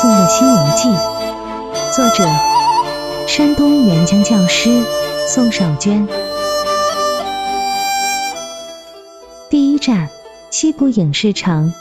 诵的《西游记》，作者：山东援疆教师宋少娟。第一站，西部影视城。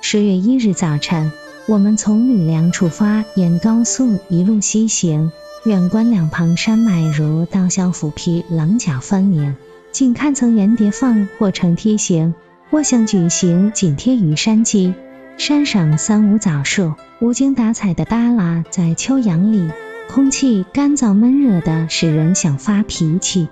十月一日早晨，我们从吕梁出发，沿高速一路西行，远观两旁山脉如刀削斧劈，棱角分明。近看曾沿叠放或成梯形。我想举行紧贴于山脊，山上三五枣树，无精打采的耷拉在秋阳里，空气干燥闷热的，使人想发脾气。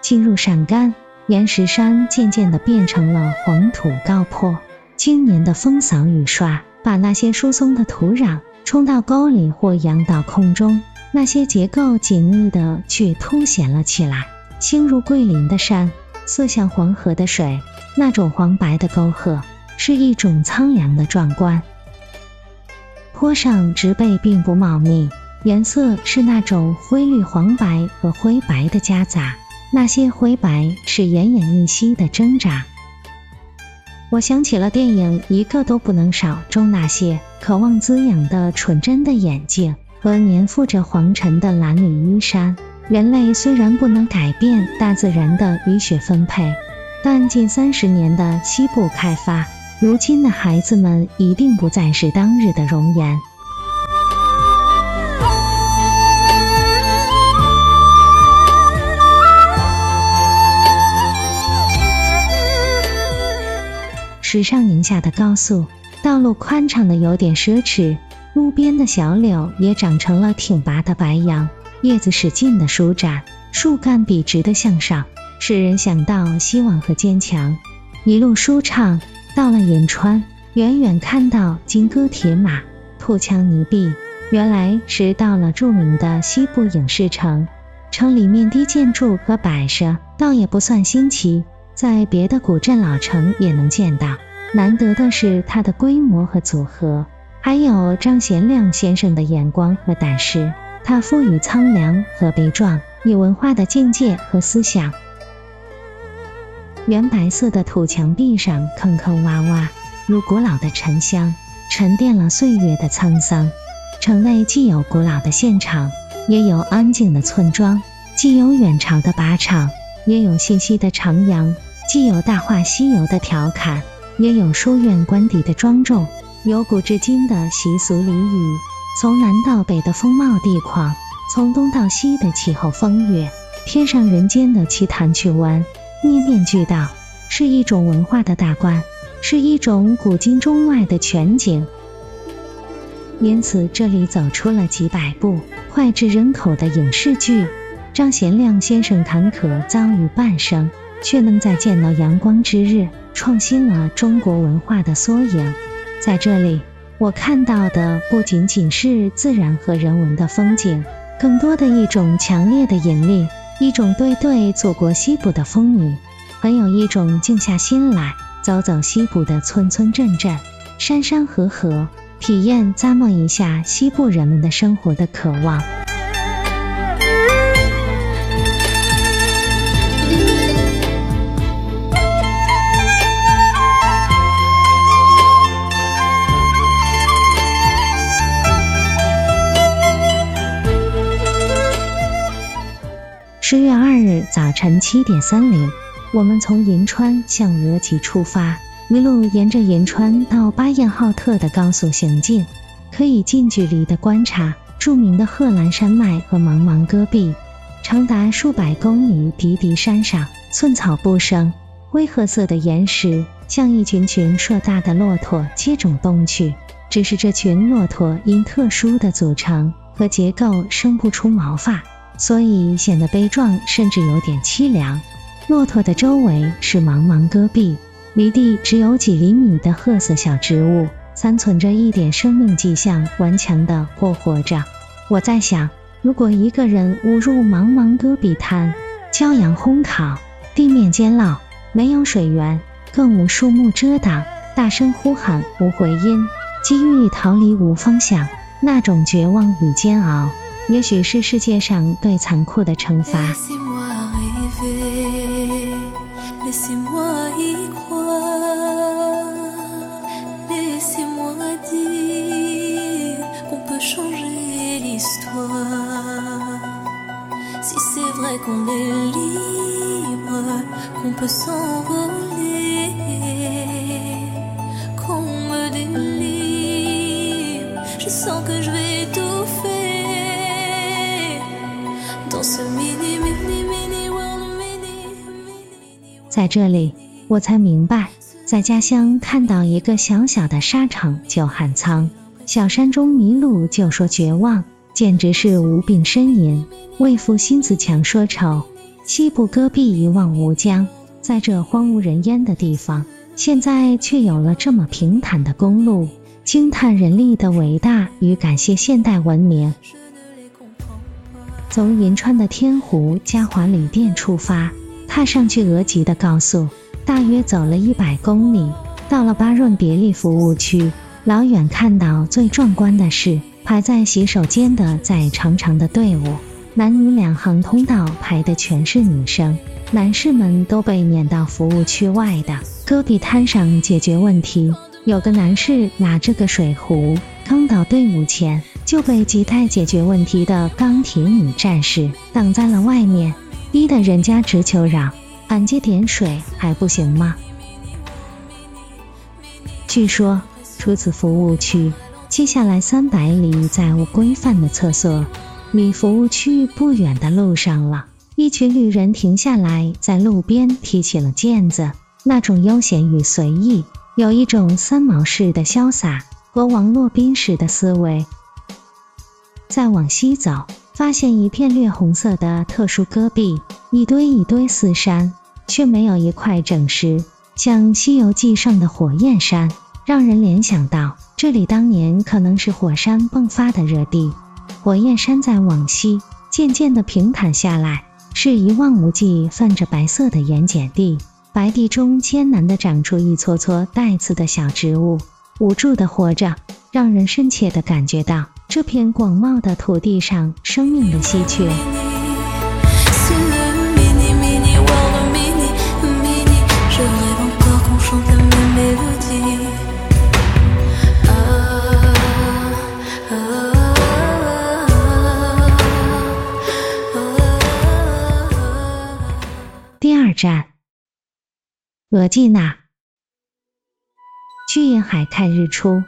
进入陕甘，岩石山渐渐的变成了黄土高坡，今年的风扫雨刷，把那些疏松的土壤冲到沟里或扬到空中，那些结构紧密的却凸显了起来。星如桂林的山，色像黄河的水，那种黄白的沟壑，是一种苍凉的壮观。坡上植被并不茂密，颜色是那种灰绿、黄白和灰白的夹杂，那些灰白是奄奄一息的挣扎。我想起了电影《一个都不能少》中那些渴望滋养的纯真的眼睛和粘附着黄尘的蓝缕衣衫。人类虽然不能改变大自然的雨雪分配，但近三十年的西部开发，如今的孩子们一定不再是当日的容颜。时尚宁夏的高速道路宽敞的有点奢侈，路边的小柳也长成了挺拔的白杨。叶子使劲的舒展，树干笔直的向上，使人想到希望和坚强。一路舒畅，到了银川，远远看到金戈铁马、土墙泥壁，原来是到了著名的西部影视城。城里面的建筑和摆设倒也不算新奇，在别的古镇老城也能见到。难得的是它的规模和组合，还有张贤亮先生的眼光和胆识。它赋予苍凉和悲壮以文化的境界和思想。原白色的土墙壁上坑坑洼洼，如古老的沉香，沉淀了岁月的沧桑。城内既有古老的现场，也有安静的村庄；既有远朝的靶场，也有信息的徜徉；既有大话西游的调侃，也有书院官邸的庄重；有古至今的习俗礼仪。从南到北的风貌地况，从东到西的气候风月，天上人间的奇谈趣闻，面面俱到，是一种文化的大观，是一种古今中外的全景。因此，这里走出了几百部脍炙人口的影视剧。张贤亮先生坎坷遭遇半生，却能在见到阳光之日，创新了中国文化的缩影。在这里。我看到的不仅仅是自然和人文的风景，更多的一种强烈的引力，一种对对祖国西部的风雨，很有一种静下心来走走西部的村村镇镇、山山河河，体验咂摸一下西部人们的生活的渴望。十月二日早晨七点三零，我们从银川向额济出发，一路沿着银川到巴彦浩特的高速行进，可以近距离的观察著名的贺兰山脉和茫茫戈壁。长达数百公里低低山上，寸草不生，灰褐色的岩石像一群群硕大的骆驼接踵东去，只是这群骆驼因特殊的组成和结构生不出毛发。所以显得悲壮，甚至有点凄凉。骆驼的周围是茫茫戈壁，离地只有几厘米的褐色小植物，残存着一点生命迹象，顽强的过活着。我在想，如果一个人误入茫茫戈壁滩，骄阳烘烤，地面煎烙，没有水源，更无树木遮挡，大声呼喊无回音，机遇逃离无方向，那种绝望与煎熬。也许是世界上最残酷的惩罚。在这里，我才明白，在家乡看到一个小小的沙场就喊苍，小山中迷路就说绝望，简直是无病呻吟。为赋新子强说愁，西部戈壁一望无疆，在这荒无人烟的地方，现在却有了这么平坦的公路，惊叹人力的伟大与感谢现代文明。从银川的天湖嘉华旅店出发，踏上去俄吉的高速，大约走了一百公里，到了巴润别利服务区。老远看到最壮观的是排在洗手间的在长长的队伍，男女两行通道排的全是女生，男士们都被撵到服务区外的戈壁滩上解决问题。有个男士拿着个水壶，刚到队伍前就被亟待解决问题的钢铁女战士挡在了外面，逼得人家直求饶：“俺接点水还不行吗？”据说，除此服务区，接下来三百里再无规范的厕所。离服务区不远的路上了，一群旅人停下来，在路边踢起了毽子，那种悠闲与随意，有一种三毛式的潇洒和王洛宾式的思维。再往西走，发现一片略红色的特殊戈壁，一堆一堆似山，却没有一块整石，像《西游记》上的火焰山，让人联想到这里当年可能是火山迸发的热地。火焰山在往西渐渐地平坦下来，是一望无际泛着白色的盐碱地，白地中艰难地长出一撮撮带刺的小植物，无助地活着，让人深切地感觉到这片广袤的土地上，生命的稀缺。第二站。额济纳。去沿海看日出。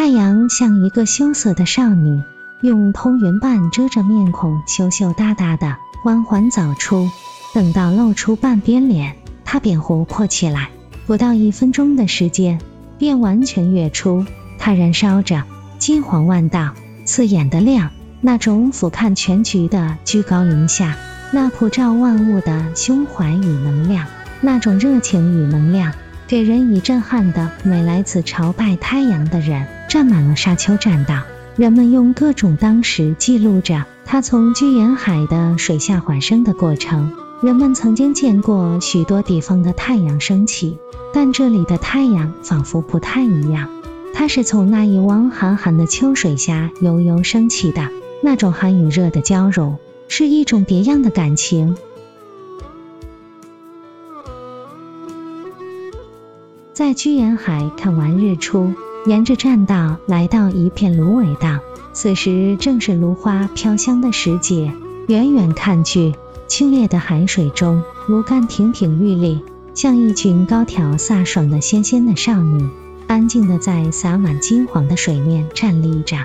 太阳像一个羞涩的少女，用通云瓣遮着面孔，羞羞答答的缓缓走出。等到露出半边脸，她便活泼起来，不到一分钟的时间，便完全跃出。它燃烧着，金黄万道，刺眼的亮，那种俯瞰全局的居高临下。那普照万物的胸怀与能量，那种热情与能量，给人以震撼的美来此朝拜太阳的人，占满了沙丘栈道。人们用各种当时记录着它从居沿海的水下缓升的过程。人们曾经见过许多地方的太阳升起，但这里的太阳仿佛不太一样。它是从那一汪寒寒的秋水下悠悠升起的，那种寒与热的交融。是一种别样的感情。在居沿海看完日出，沿着栈道来到一片芦苇荡，此时正是芦花飘香的时节。远远看去，清冽的海水中，芦竿亭亭玉立，像一群高挑飒爽的纤纤的少女，安静地在洒满金黄的水面站立着。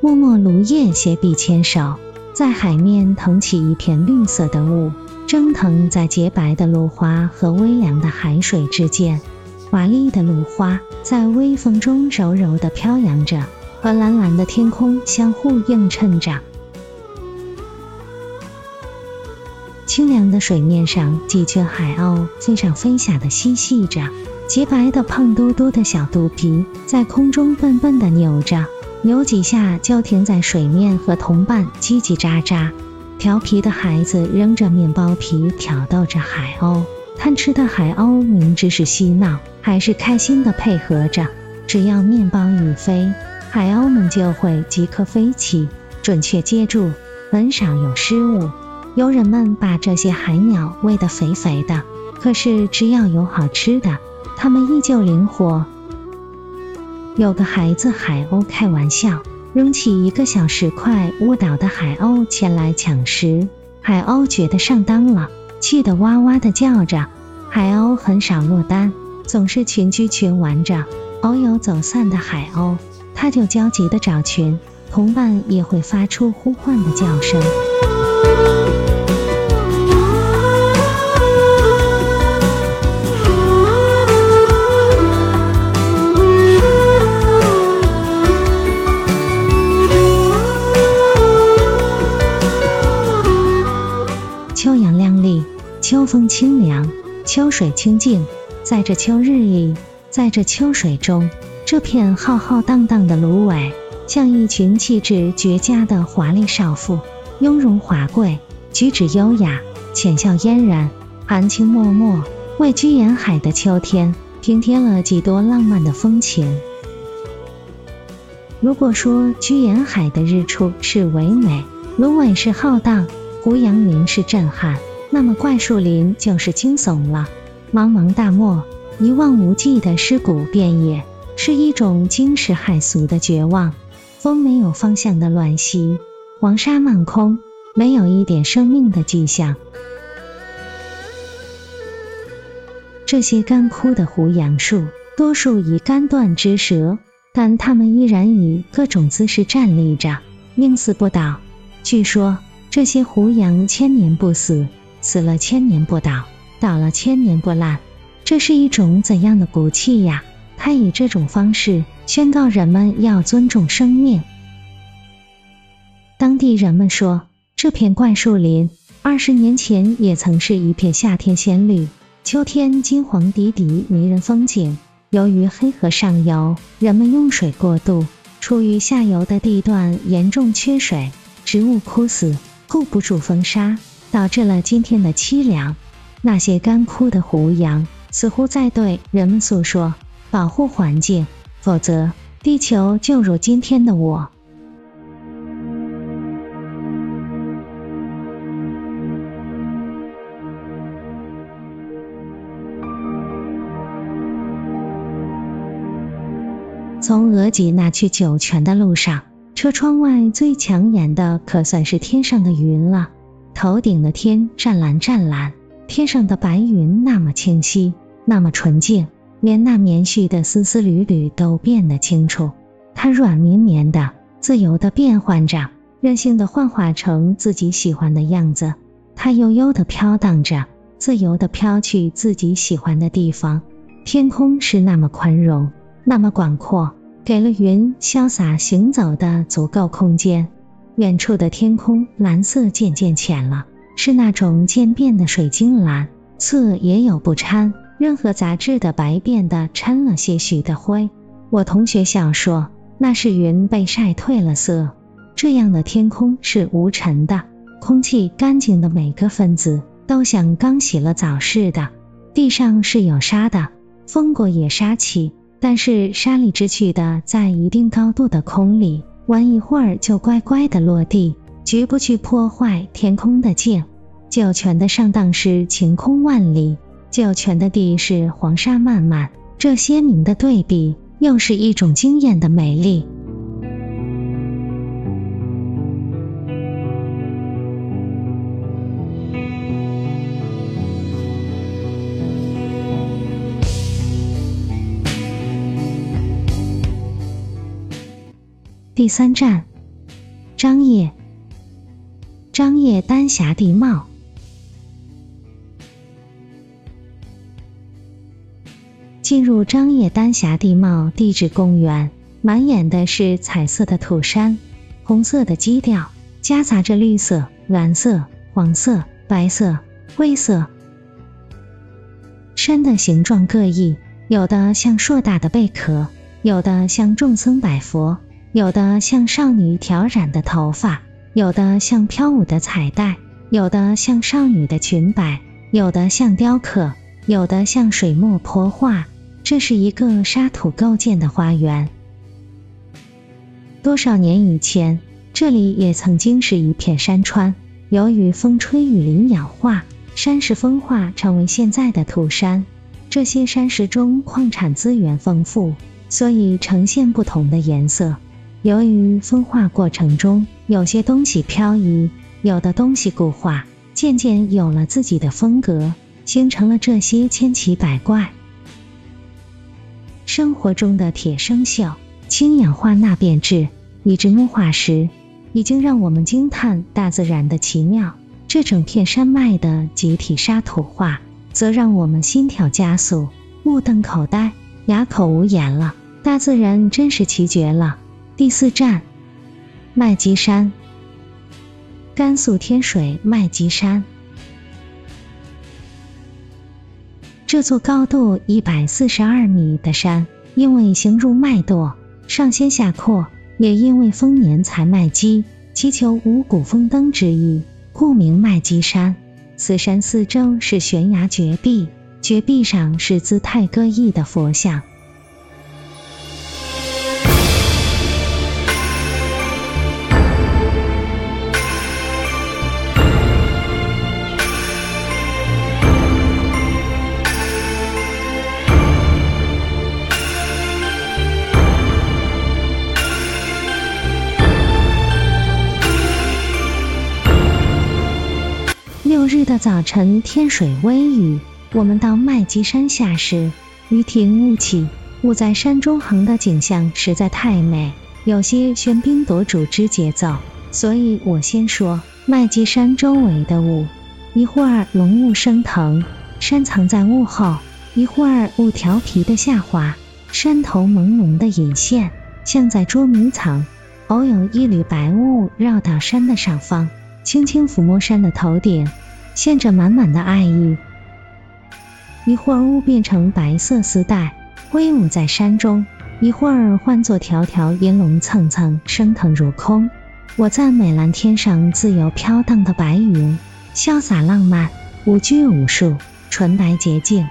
默默芦叶携臂牵手。在海面腾起一片绿色的雾，蒸腾在洁白的芦花和微凉的海水之间。华丽的芦花在微风中柔柔地飘扬着，和蓝蓝的天空相互映衬着。清凉的水面上，几群海鸥飞上飞下的嬉戏着，洁白的胖嘟嘟的小肚皮在空中笨笨地扭着。扭几下就停在水面，和同伴叽叽喳喳。调皮的孩子扔着面包皮挑逗着海鸥，贪吃的海鸥明知是嬉闹，还是开心地配合着。只要面包一飞，海鸥们就会即刻飞起，准确接住，很少有失误。游人们把这些海鸟喂得肥肥的，可是只要有好吃的，它们依旧灵活。有个孩子海鸥开玩笑，扔起一个小石块，误导的海鸥前来抢食。海鸥觉得上当了，气得哇哇的叫着。海鸥很少落单，总是群居群玩着。偶有走散的海鸥，它就焦急的找群，同伴也会发出呼唤的叫声。风清凉，秋水清净，在这秋日里。在这秋水中，这片浩浩荡荡的芦苇，像一群气质绝佳的华丽少妇，雍容华贵，举止优雅，浅笑嫣然，含情脉脉，为居延海的秋天平添了几多浪漫的风情。如果说居延海的日出是唯美，芦苇是浩荡，胡杨林是震撼，那么怪树林就是惊悚了。茫茫大漠。一望无际的尸骨遍野，是一种惊世骇俗的绝望。风没有方向的乱袭，黄沙漫空，没有一点生命的迹象。这些干枯的胡杨树，多数已干断枝折，但它们依然以各种姿势站立着，宁死不倒。据说，这些胡杨千年不死，死了千年不倒，倒了千年不烂。这是一种怎样的骨气呀？他以这种方式宣告人们要尊重生命。当地人们说，这片怪树林二十年前也曾是一片夏天鲜绿、秋天金黄迪迪迷人风景。由于黑河上游人们用水过度，处于下游的地段严重缺水，植物枯死，顾不住风沙，导致了今天的凄凉。那些干枯的胡杨。似乎在对人们诉说：保护环境，否则地球就如今天的我。从额济纳去酒泉的路上，车窗外最抢眼的可算是天上的云了。头顶的天湛蓝湛蓝，天上的白云那么清晰。那么纯净，连那棉絮的丝丝缕缕都变得清楚。它软绵绵的，自由的变换着，任性的幻化成自己喜欢的样子。它悠悠的飘荡着，自由的飘去自己喜欢的地方。天空是那么宽容，那么广阔，给了云潇洒行走的足够空间。远处的天空蓝色渐渐浅了，是那种渐变的水晶蓝，色也有不掺。任何杂质的白变的掺了些许的灰，我同学笑说那是云被晒褪了色。这样的天空是无尘的，空气干净的，每个分子都像刚洗了澡似的。地上是有沙的，风过也沙起，但是沙里之去的，在一定高度的空里玩一会儿就乖乖的落地，绝不去破坏天空的静。酒泉的上当是晴空万里。酒泉的地是黄沙漫漫，这鲜明的对比，又是一种惊艳的美丽。第三站，张掖，张掖丹霞地貌。进入张掖丹霞地貌地质公园，满眼的是彩色的土山，红色的基调夹杂着绿色、蓝色、黄色、白色、灰色。山的形状各异，有的像硕大的贝壳，有的像众僧百佛，有的像少女挑染的头发，有的像飘舞的彩带，有的像少女的裙摆，有的像雕刻，有的像水墨泼画。这是一个沙土构建的花园。多少年以前，这里也曾经是一片山川。由于风吹雨淋氧化，山石风化成为现在的土山。这些山石中矿产资源丰富，所以呈现不同的颜色。由于分化过程中有些东西漂移，有的东西固化，渐渐有了自己的风格，形成了这些千奇百怪。生活中的铁生锈、氢氧化钠变质，以致木化石，已经让我们惊叹大自然的奇妙。这整片山脉的集体沙土化，则让我们心跳加速，目瞪口呆，哑口无言了。大自然真是奇绝了。第四站，麦积山，甘肃天水麦积山。这座高度一百四十二米的山，因为形如麦垛，上掀下阔，也因为丰年采麦积，祈求五谷丰登之意，故名麦积山。此山四周是悬崖绝壁，绝壁上是姿态各异的佛像。的早晨，天水微雨。我们到麦积山下时，雨停雾起，雾在山中横的景象实在太美，有些喧宾夺主之节奏。所以我先说麦积山周围的雾，一会儿浓雾升腾，山藏在雾后；一会儿雾调皮的下滑，山头朦胧的隐现，像在捉迷藏。偶有一缕白雾绕到山的上方。轻轻抚摸山的头顶，献着满满的爱意。一会儿雾变成白色丝带，挥舞在山中；一会儿换作条条银龙蹭蹭升腾入空。我赞美蓝天上自由飘荡的白云，潇洒浪漫，无拘无束，纯白洁净。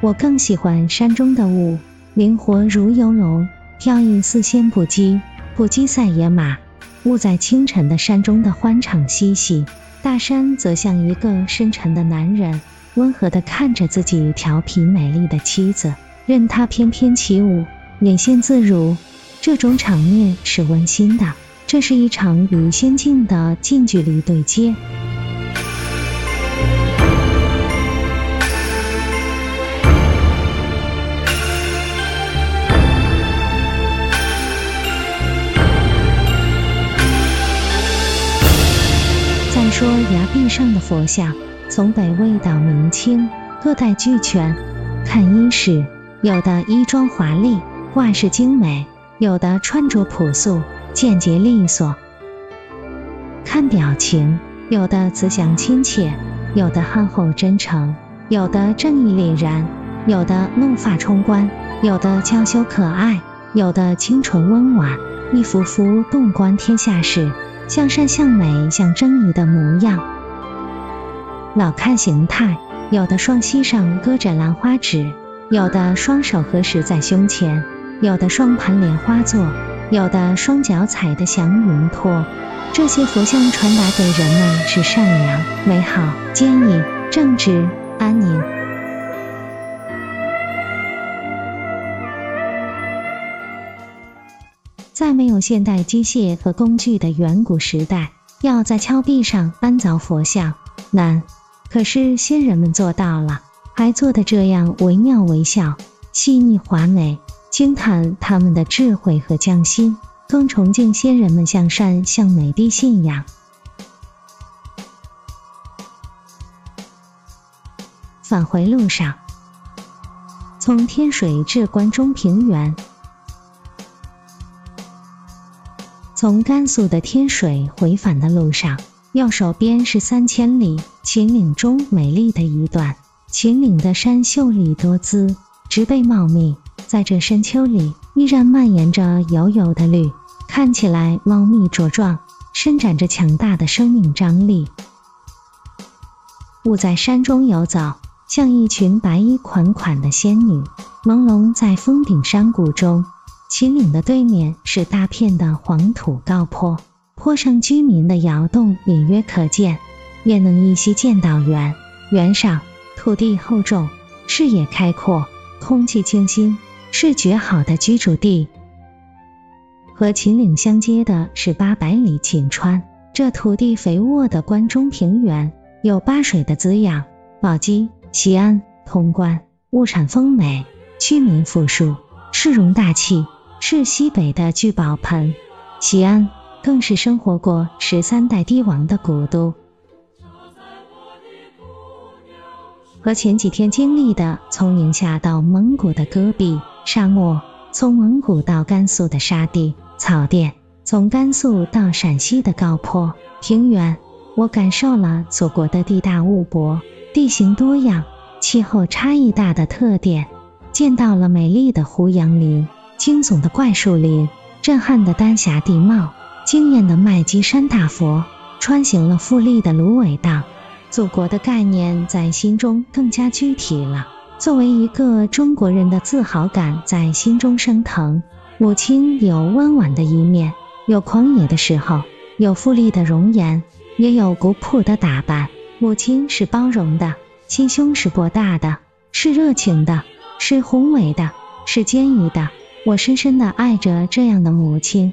我更喜欢山中的雾，灵活如游龙，飘逸似仙不羁，不羁赛野马。雾在清晨的山中的欢场嬉戏，大山则像一个深沉的男人，温和地看着自己调皮美丽的妻子，任她翩翩起舞，眼线自如。这种场面是温馨的，这是一场与仙境的近距离对接。说崖壁上的佛像，从北魏到明清，各代俱全。看衣饰，有的衣装华丽，挂饰精美；有的穿着朴素，简洁利索。看表情，有的慈祥亲切，有的憨厚真诚，有的正义凛然，有的怒发冲冠，有的娇羞可爱，有的清纯温婉。一幅幅洞观天下事。向善向美向正义的模样。老看形态，有的双膝上搁着兰花指，有的双手合十在胸前，有的双盘莲花座，有的双脚踩的祥云托。这些佛像传达给人们是善良、美好、坚毅、正直、安宁。在没有现代机械和工具的远古时代，要在峭壁上安凿佛像难，可是先人们做到了，还做得这样惟妙惟肖、细腻华美，惊叹他们的智慧和匠心，更崇敬先人们向善向美的信仰。返回路上，从天水至关中平原。从甘肃的天水回返的路上，右手边是三千里秦岭中美丽的一段。秦岭的山秀丽多姿，植被茂密，在这深秋里依然蔓延着油油的绿，看起来茂密茁壮，伸展着强大的生命张力。雾在山中游走，像一群白衣款款的仙女，朦胧在峰顶山谷中。秦岭的对面是大片的黄土高坡，坡上居民的窑洞隐约可见，也能依稀见到原原上土地厚重，视野开阔，空气清新，是绝好的居住地。和秦岭相接的是八百里秦川。这土地肥沃的关中平原，有八水的滋养，宝鸡、西安、潼关物产丰美，居民富庶，市容大气，是西北的聚宝盆。西安更是生活过十三代帝王的古都。和前几天经历的从宁夏到蒙古的戈壁沙漠，从蒙古到甘肃的沙地草甸。从甘肃到陕西的高坡平原，我感受了祖国的地大物博、地形多样、气候差异大的特点，见到了美丽的胡杨林、惊悚的怪树林、震撼的丹霞地貌、惊艳的麦积山大佛，穿行了富丽的芦苇荡，祖国的概念在心中更加具体了。作为一个中国人的自豪感在心中升腾。母亲有温婉的一面。有狂野的时候，有富丽的容颜，也有古朴的打扮。母亲是包容的，心胸是博大的，是热情的，是宏伟的，是坚毅的。我深深的爱着这样的母亲。